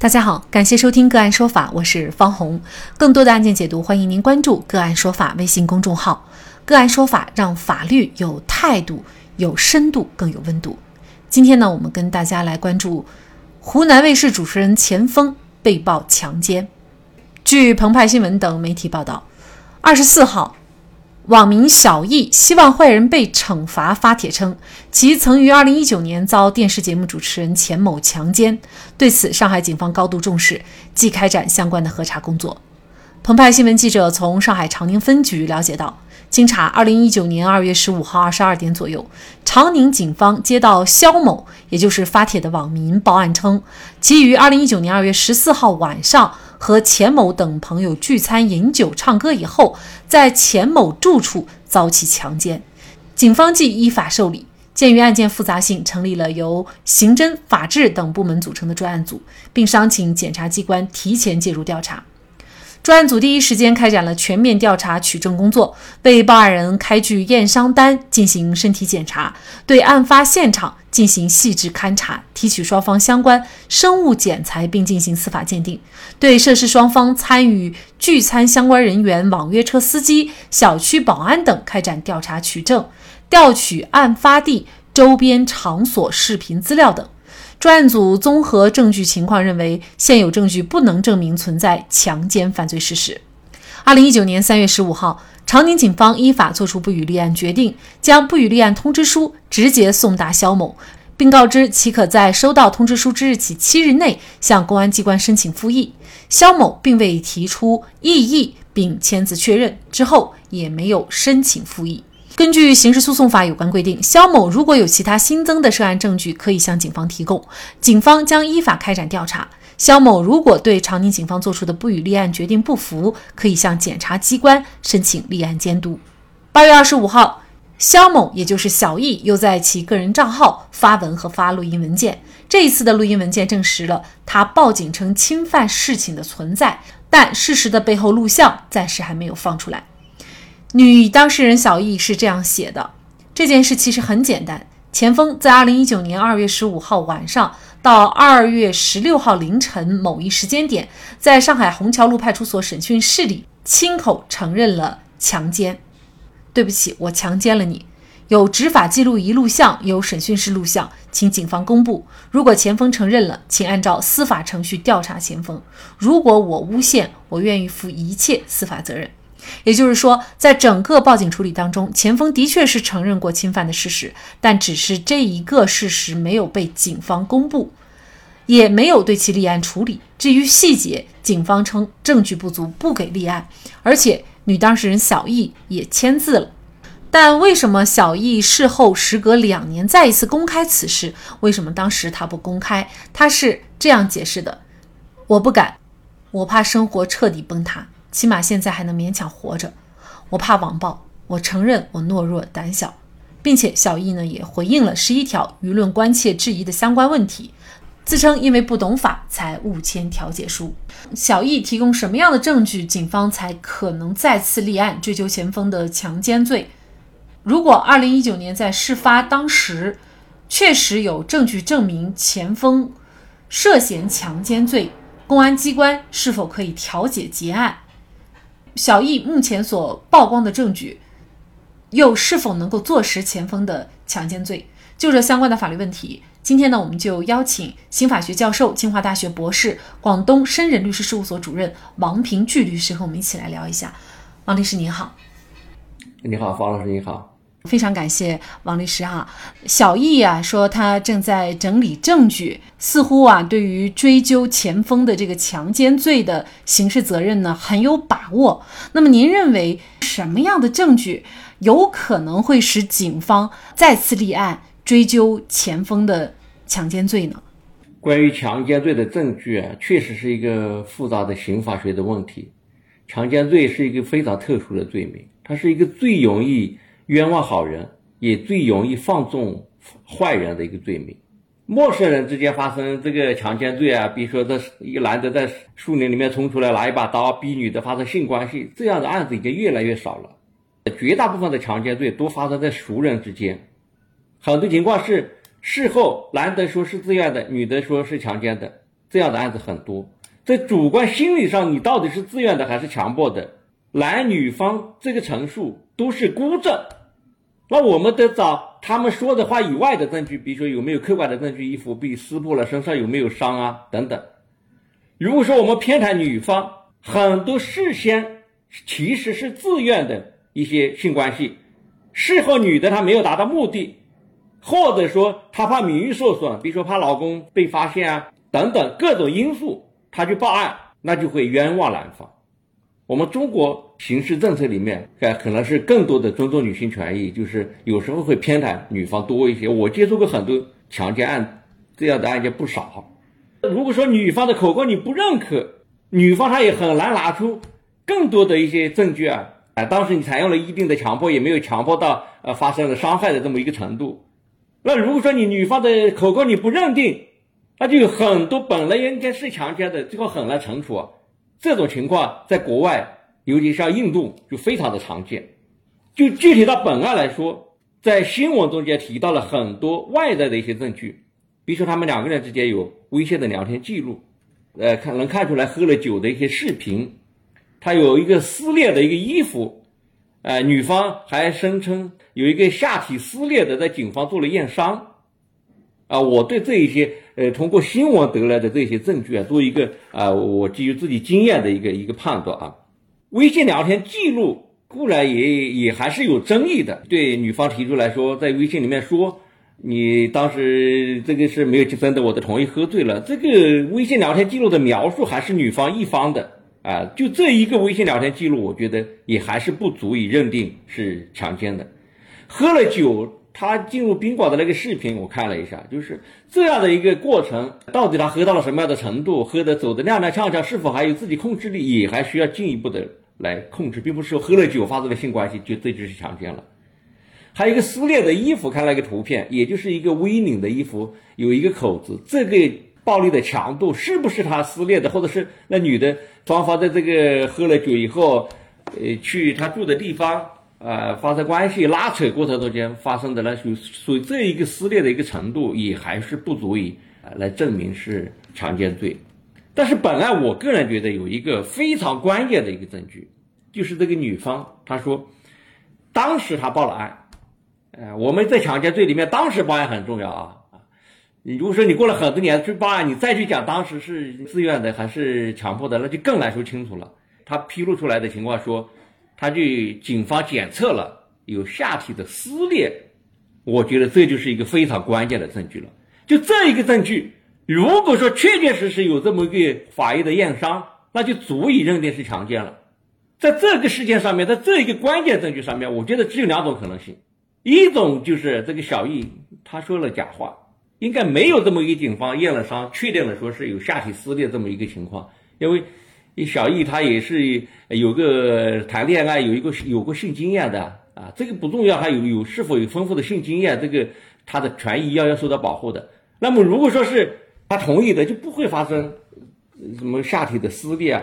大家好，感谢收听个案说法，我是方红。更多的案件解读，欢迎您关注个案说法微信公众号。个案说法让法律有态度、有深度、更有温度。今天呢，我们跟大家来关注湖南卫视主持人钱枫被曝强奸。据澎湃新闻等媒体报道，二十四号。网民小易希望坏人被惩罚，发帖称其曾于2019年遭电视节目主持人钱某强奸。对此，上海警方高度重视，即开展相关的核查工作。澎湃新闻记者从上海长宁分局了解到，经查，2019年2月15号22点左右，长宁警方接到肖某，也就是发帖的网民报案称，其于2019年2月14号晚上。和钱某等朋友聚餐饮酒唱歌以后，在钱某住处遭其强奸，警方即依法受理。鉴于案件复杂性，成立了由刑侦、法制等部门组成的专案组，并商请检察机关提前介入调查。专案组第一时间开展了全面调查取证工作，为报案人开具验伤单，进行身体检查，对案发现场进行细致勘查，提取双方相关生物检材，并进行司法鉴定；对涉事双方参与聚餐相关人员、网约车司机、小区保安等开展调查取证，调取案发地周边场所视频资料等。专案组综合证据情况，认为现有证据不能证明存在强奸犯罪事实。二零一九年三月十五号，长宁警方依法作出不予立案决定，将不予立案通知书直接送达肖某，并告知其可在收到通知书之日起七日内向公安机关申请复议。肖某并未提出异议，并签字确认之后，也没有申请复议。根据刑事诉讼法有关规定，肖某如果有其他新增的涉案证据，可以向警方提供，警方将依法开展调查。肖某如果对长宁警方作出的不予立案决定不服，可以向检察机关申请立案监督。八月二十五号，肖某也就是小易又在其个人账号发文和发录音文件，这一次的录音文件证实了他报警称侵犯事情的存在，但事实的背后录像暂时还没有放出来。女当事人小易是这样写的：这件事其实很简单。钱锋在二零一九年二月十五号晚上到二月十六号凌晨某一时间点，在上海虹桥路派出所审讯室里亲口承认了强奸。对不起，我强奸了你。有执法记录仪录像，有审讯室录像，请警方公布。如果钱锋承认了，请按照司法程序调查钱锋。如果我诬陷，我愿意负一切司法责任。也就是说，在整个报警处理当中，钱锋的确是承认过侵犯的事实，但只是这一个事实没有被警方公布，也没有对其立案处理。至于细节，警方称证据不足，不给立案。而且女当事人小易也签字了。但为什么小易事后时隔两年再一次公开此事？为什么当时他不公开？他是这样解释的：我不敢，我怕生活彻底崩塌。起码现在还能勉强活着，我怕网暴，我承认我懦弱胆小，并且小易呢也回应了十一条舆论关切质疑的相关问题，自称因为不懂法才误签调解书。小易提供什么样的证据，警方才可能再次立案追究钱锋的强奸罪？如果二零一九年在事发当时确实有证据证明钱锋涉嫌强奸罪，公安机关是否可以调解结案？小易目前所曝光的证据，又是否能够坐实前锋的强奸罪？就这相关的法律问题，今天呢，我们就邀请刑法学教授、清华大学博士、广东深仁律师事务所主任王平巨律师和我们一起来聊一下。王律师您好，你好，方老师你好。非常感谢王律师哈，小易啊说他正在整理证据，似乎啊对于追究钱锋的这个强奸罪的刑事责任呢很有把握。那么您认为什么样的证据有可能会使警方再次立案追究钱锋的强奸罪呢？关于强奸罪的证据啊，确实是一个复杂的刑法学的问题。强奸罪是一个非常特殊的罪名，它是一个最容易。冤枉好人，也最容易放纵坏人的一个罪名。陌生人之间发生这个强奸罪啊，比如说这一个男的在树林里面冲出来拿一把刀逼女的发生性关系，这样的案子已经越来越少了。绝大部分的强奸罪都发生在熟人之间，很多情况是事后男的说是自愿的，女的说是强奸的，这样的案子很多。在主观心理上，你到底是自愿的还是强迫的？男女方这个陈述都是孤证，那我们得找他们说的话以外的证据，比如说有没有客观的证据，衣服被撕破了，身上有没有伤啊等等。如果说我们偏袒女方，很多事先其实是自愿的一些性关系，事后女的她没有达到目的，或者说她怕名誉受损，比如说怕老公被发现啊等等各种因素。她去报案，那就会冤枉男方。我们中国刑事政策里面，呃，可能是更多的尊重女性权益，就是有时候会偏袒女方多一些。我接触过很多强奸案，这样的案件不少。如果说女方的口供你不认可，女方她也很难拿出更多的一些证据啊。啊，当时你采用了一定的强迫，也没有强迫到呃发生了伤害的这么一个程度。那如果说你女方的口供你不认定，那就有很多本来应该是强奸的，最后很难惩处。啊这种情况在国外，尤其像印度，就非常的常见。就具体到本案来说，在新闻中间提到了很多外在的一些证据，比如说他们两个人之间有微信的聊天记录，呃，看能看出来喝了酒的一些视频，他有一个撕裂的一个衣服，呃，女方还声称有一个下体撕裂的，在警方做了验伤。啊，我对这一些。呃，通过新闻得来的这些证据啊，做一个啊，我基于自己经验的一个一个判断啊。微信聊天记录固然也也还是有争议的，对女方提出来说，在微信里面说你当时这个是没有征得我的同意喝醉了，这个微信聊天记录的描述还是女方一方的啊，就这一个微信聊天记录，我觉得也还是不足以认定是强奸的，喝了酒。他进入宾馆的那个视频，我看了一下，就是这样的一个过程，到底他喝到了什么样的程度，喝的走的踉踉跄跄，是否还有自己控制力，也还需要进一步的来控制，并不是说喝了酒发生了性关系就这就是强奸了。还有一个撕裂的衣服，看了一个图片，也就是一个 V 领的衣服，有一个口子，这个暴力的强度是不是他撕裂的，或者是那女的双方在这个喝了酒以后，呃，去他住的地方。呃，发生关系拉扯过程中间发生的呢，属属于这一个撕裂的一个程度，也还是不足以来证明是强奸罪。但是本案我个人觉得有一个非常关键的一个证据，就是这个女方她说，当时她报了案。呃，我们在强奸罪里面，当时报案很重要啊啊！你如果说你过了很多年去报案，你再去讲当时是自愿的还是强迫的，那就更难说清楚了。他披露出来的情况说。他就警方检测了有下体的撕裂，我觉得这就是一个非常关键的证据了。就这一个证据，如果说确确实实有这么一个法医的验伤，那就足以认定是强奸了。在这个事件上面，在这一个关键证据上面，我觉得只有两种可能性：一种就是这个小易他说了假话，应该没有这么一个警方验了伤，确定了说是有下体撕裂这么一个情况，因为。小易他也是有个谈恋爱有一个有过性经验的啊，这个不重要，他有有是否有丰富的性经验，这个他的权益要要受到保护的。那么如果说是他同意的，就不会发生什么下体的撕裂啊。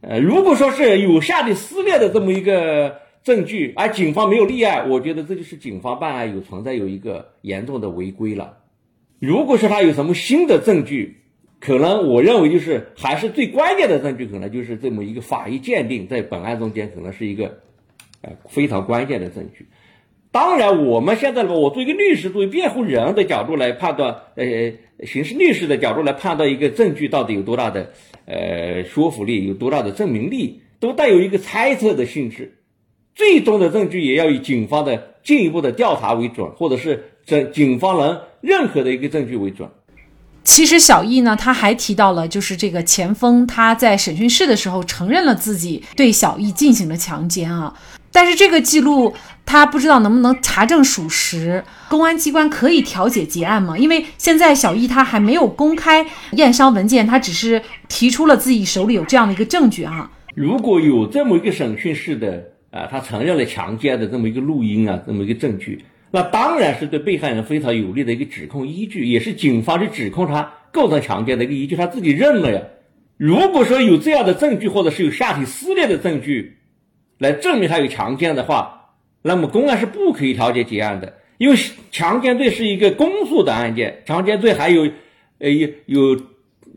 呃，如果说是有下体撕裂的这么一个证据，而警方没有立案，我觉得这就是警方办案有存在有一个严重的违规了。如果说他有什么新的证据，可能我认为就是还是最关键的证据，可能就是这么一个法医鉴定，在本案中间可能是一个，呃非常关键的证据。当然，我们现在呢，我作为一个律师，作为辩护人的角度来判断，呃，刑事律师的角度来判断一个证据到底有多大的呃说服力，有多大的证明力，都带有一个猜测的性质。最终的证据也要以警方的进一步的调查为准，或者是警警方能认可的一个证据为准。其实小易呢，他还提到了，就是这个钱锋他在审讯室的时候承认了自己对小易进行了强奸啊，但是这个记录他不知道能不能查证属实，公安机关可以调解结案吗？因为现在小易他还没有公开验伤文件，他只是提出了自己手里有这样的一个证据啊。如果有这么一个审讯室的啊，他承认了强奸的这么一个录音啊，这么一个证据。那当然是对被害人非常有利的一个指控依据，也是警方去指控他构成强奸的一个依据。他自己认了呀。如果说有这样的证据，或者是有下体撕裂的证据，来证明他有强奸的话，那么公安是不可以调解结案的，因为强奸罪是一个公诉的案件，强奸罪还有，呃有有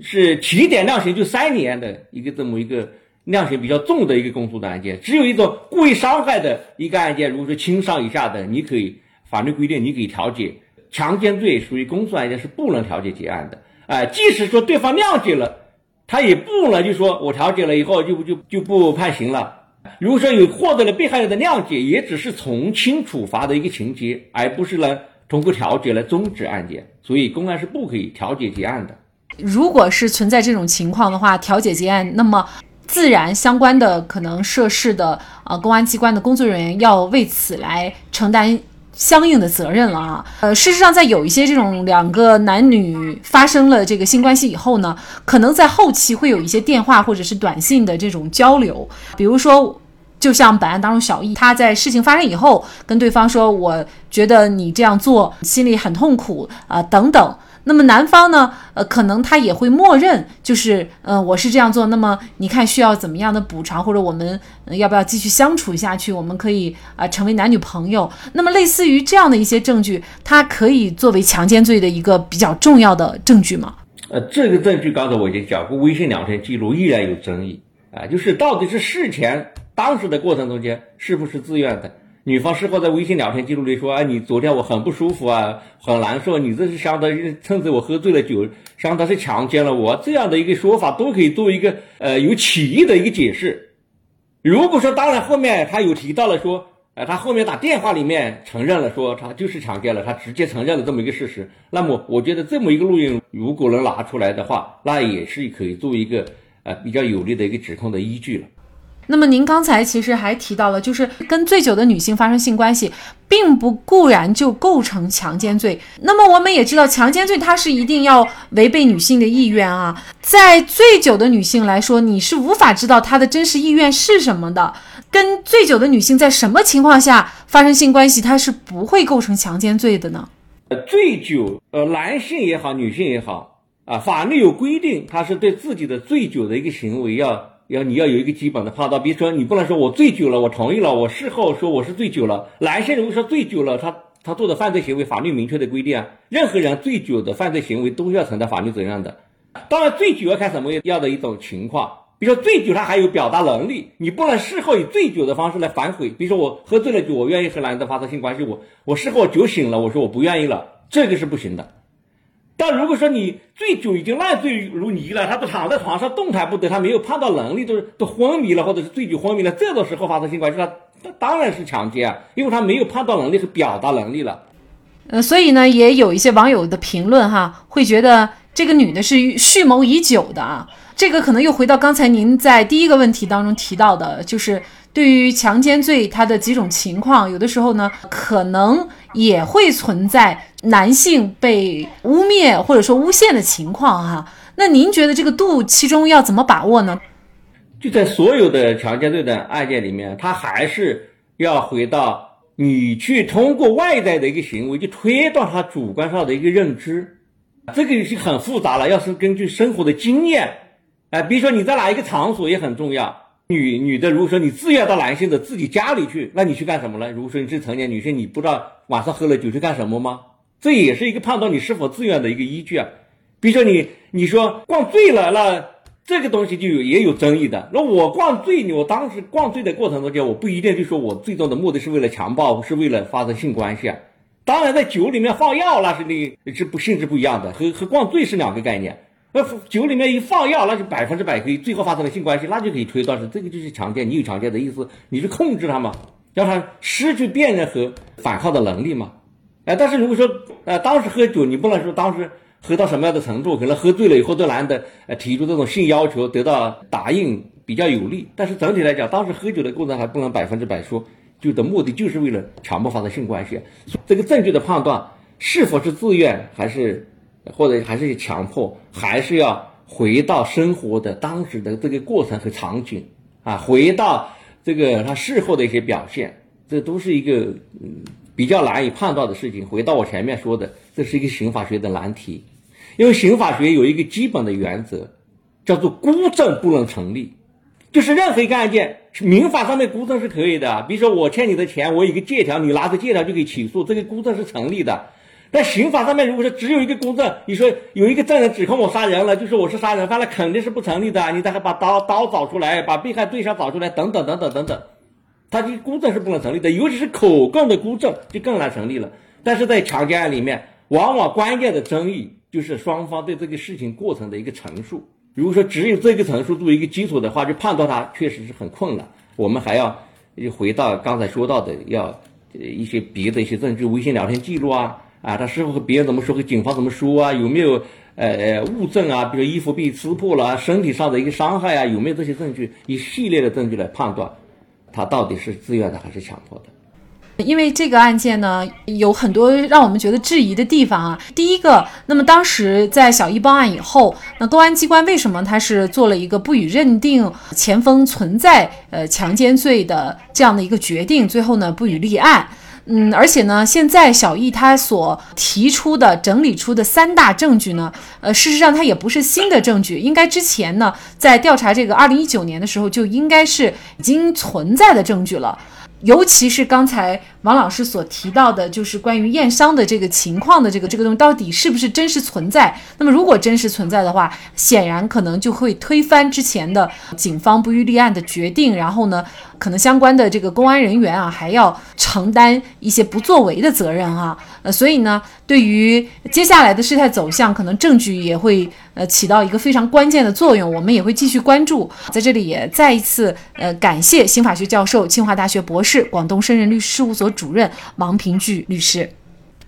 是起点量刑就三年的一个这么一个量刑比较重的一个公诉的案件，只有一种故意伤害的一个案件，如果是轻伤以下的，你可以法律规定你可以调解。强奸罪属于公诉案件是不能调解结案的。哎，即使说对方谅解了，他也不能就说我调解了以后就就就不判刑了。如果说有获得了被害人的谅解，也只是从轻处罚的一个情节，而不是呢通过调解来终止案件。所以公安是不可以调解结案的。如果是存在这种情况的话，调解结案，那么自然相关的可能涉事的啊公安机关的工作人员要为此来承担相应的责任了啊。呃，事实上，在有一些这种两个男女发生了这个性关系以后呢，可能在后期会有一些电话或者是短信的这种交流，比如说，就像本案当中小易，他在事情发生以后跟对方说：“我觉得你这样做心里很痛苦啊，等等。”那么男方呢？呃，可能他也会默认，就是，呃，我是这样做。那么你看需要怎么样的补偿，或者我们要不要继续相处下去？我们可以啊成为男女朋友。那么类似于这样的一些证据，它可以作为强奸罪的一个比较重要的证据吗？呃，这个证据刚才我已经讲过，微信聊天记录依然有争议啊，就是到底是事前当时的过程中间是不是自愿的？女方事后在微信聊天记录里说：“啊，你昨天我很不舒服啊，很难受。你这是相当于趁着我喝醉了酒，相当是强奸了我。这样的一个说法都可以作为一个呃有歧义的一个解释。如果说当然后面他有提到了说，呃，他后面打电话里面承认了说他就是强奸了，他直接承认了这么一个事实。那么我觉得这么一个录音如果能拿出来的话，那也是可以作为一个呃比较有力的一个指控的依据了。”那么您刚才其实还提到了，就是跟醉酒的女性发生性关系，并不固然就构成强奸罪。那么我们也知道，强奸罪它是一定要违背女性的意愿啊。在醉酒的女性来说，你是无法知道她的真实意愿是什么的。跟醉酒的女性在什么情况下发生性关系，她是不会构成强奸罪的呢？呃，醉酒，呃，男性也好，女性也好，啊，法律有规定，他是对自己的醉酒的一个行为要。要你要有一个基本的判断，比如说你不能说我醉酒了，我同意了，我事后说我是醉酒了。男性如果说醉酒了，他他做的犯罪行为，法律明确的规定啊，任何人醉酒的犯罪行为都要承担法律责任的。当然，醉酒要看什么样的一种情况，比如说醉酒他还有表达能力，你不能事后以醉酒的方式来反悔。比如说我喝醉了酒，我愿意和男的发生性关系，我我事后酒醒了，我说我不愿意了，这个是不行的。但如果说你醉酒已经烂醉如泥了，他都躺在床上动弹不得，他没有判断能力，都都昏迷了，或者是醉酒昏迷了，这种时候发生性关系，他他当然是强奸啊，因为他没有判断能力和表达能力了。呃，所以呢，也有一些网友的评论哈，会觉得这个女的是蓄谋已久的啊，这个可能又回到刚才您在第一个问题当中提到的，就是对于强奸罪它的几种情况，有的时候呢，可能也会存在。男性被污蔑或者说诬陷的情况，哈，那您觉得这个度其中要怎么把握呢？就在所有的强奸罪的案件里面，他还是要回到你去通过外在的一个行为去推断他主观上的一个认知，这个是很复杂了。要是根据生活的经验，哎，比如说你在哪一个场所也很重要。女女的，如果说你自愿到男性的自己家里去，那你去干什么呢？如果说你是成年女性，你不知道晚上喝了酒去干什么吗？这也是一个判断你是否自愿的一个依据啊。比如说你你说灌醉了，那这个东西就有也有争议的。那我灌醉，我当时灌醉的过程中间，我不一定就说我最终的目的是为了强暴，是为了发生性关系啊。当然，在酒里面放药，那是另是不性质不一样的，和和灌醉是两个概念。那酒里面一放药，那就百分之百可以最后发生了性关系，那就可以推断是这个就是强奸。你有强奸的意思，你去控制他嘛，让他失去辨认和反抗的能力嘛。哎，但是如果说，呃，当时喝酒，你不能说当时喝到什么样的程度，可能喝醉了以后对男的，呃，提出这种性要求得到答应比较有利。但是整体来讲，当时喝酒的过程还不能百分之百说，就的目的就是为了强迫发生性关系。这个证据的判断是否是自愿，还是或者还是强迫，还是要回到生活的当时的这个过程和场景啊，回到这个他事后的一些表现，这都是一个嗯。比较难以判断的事情，回到我前面说的，这是一个刑法学的难题，因为刑法学有一个基本的原则，叫做孤证不能成立，就是任何一个案件，民法上面孤证是可以的，比如说我欠你的钱，我有个借条，你拿着借条就可以起诉，这个孤证是成立的。但刑法上面如果说只有一个公证，你说有一个证人指控我杀人了，就说我是杀人犯了，肯定是不成立的。你再还把刀刀找出来，把被害对象找出来，等等等等等等，他这个公证是不能成立的，尤其是口供的公证就更难成立了。但是在强奸案里面，往往关键的争议就是双方对这个事情过程的一个陈述。如果说只有这个陈述作为一个基础的话，就判断他确实是很困难。我们还要回到刚才说到的，要一些别的一些证据，微信聊天记录啊，啊，他是否和别人怎么说，和警方怎么说啊？有没有呃物证啊？比如衣服被撕破了，身体上的一个伤害啊？有没有这些证据？一系列的证据来判断他到底是自愿的还是强迫的。因为这个案件呢，有很多让我们觉得质疑的地方啊。第一个，那么当时在小易报案以后，那公安机关为什么他是做了一个不予认定前锋存在呃强奸罪的这样的一个决定，最后呢不予立案？嗯，而且呢，现在小易他所提出的整理出的三大证据呢，呃，事实上它也不是新的证据，应该之前呢在调查这个二零一九年的时候就应该是已经存在的证据了。尤其是刚才王老师所提到的，就是关于验伤的这个情况的这个这个东西，到底是不是真实存在？那么如果真实存在的话，显然可能就会推翻之前的警方不予立案的决定，然后呢，可能相关的这个公安人员啊，还要承担一些不作为的责任啊。呃，所以呢，对于接下来的事态走向，可能证据也会呃起到一个非常关键的作用。我们也会继续关注。在这里也再一次呃感谢刑法学教授、清华大学博士、广东深圳律师事务所主任王平聚律师。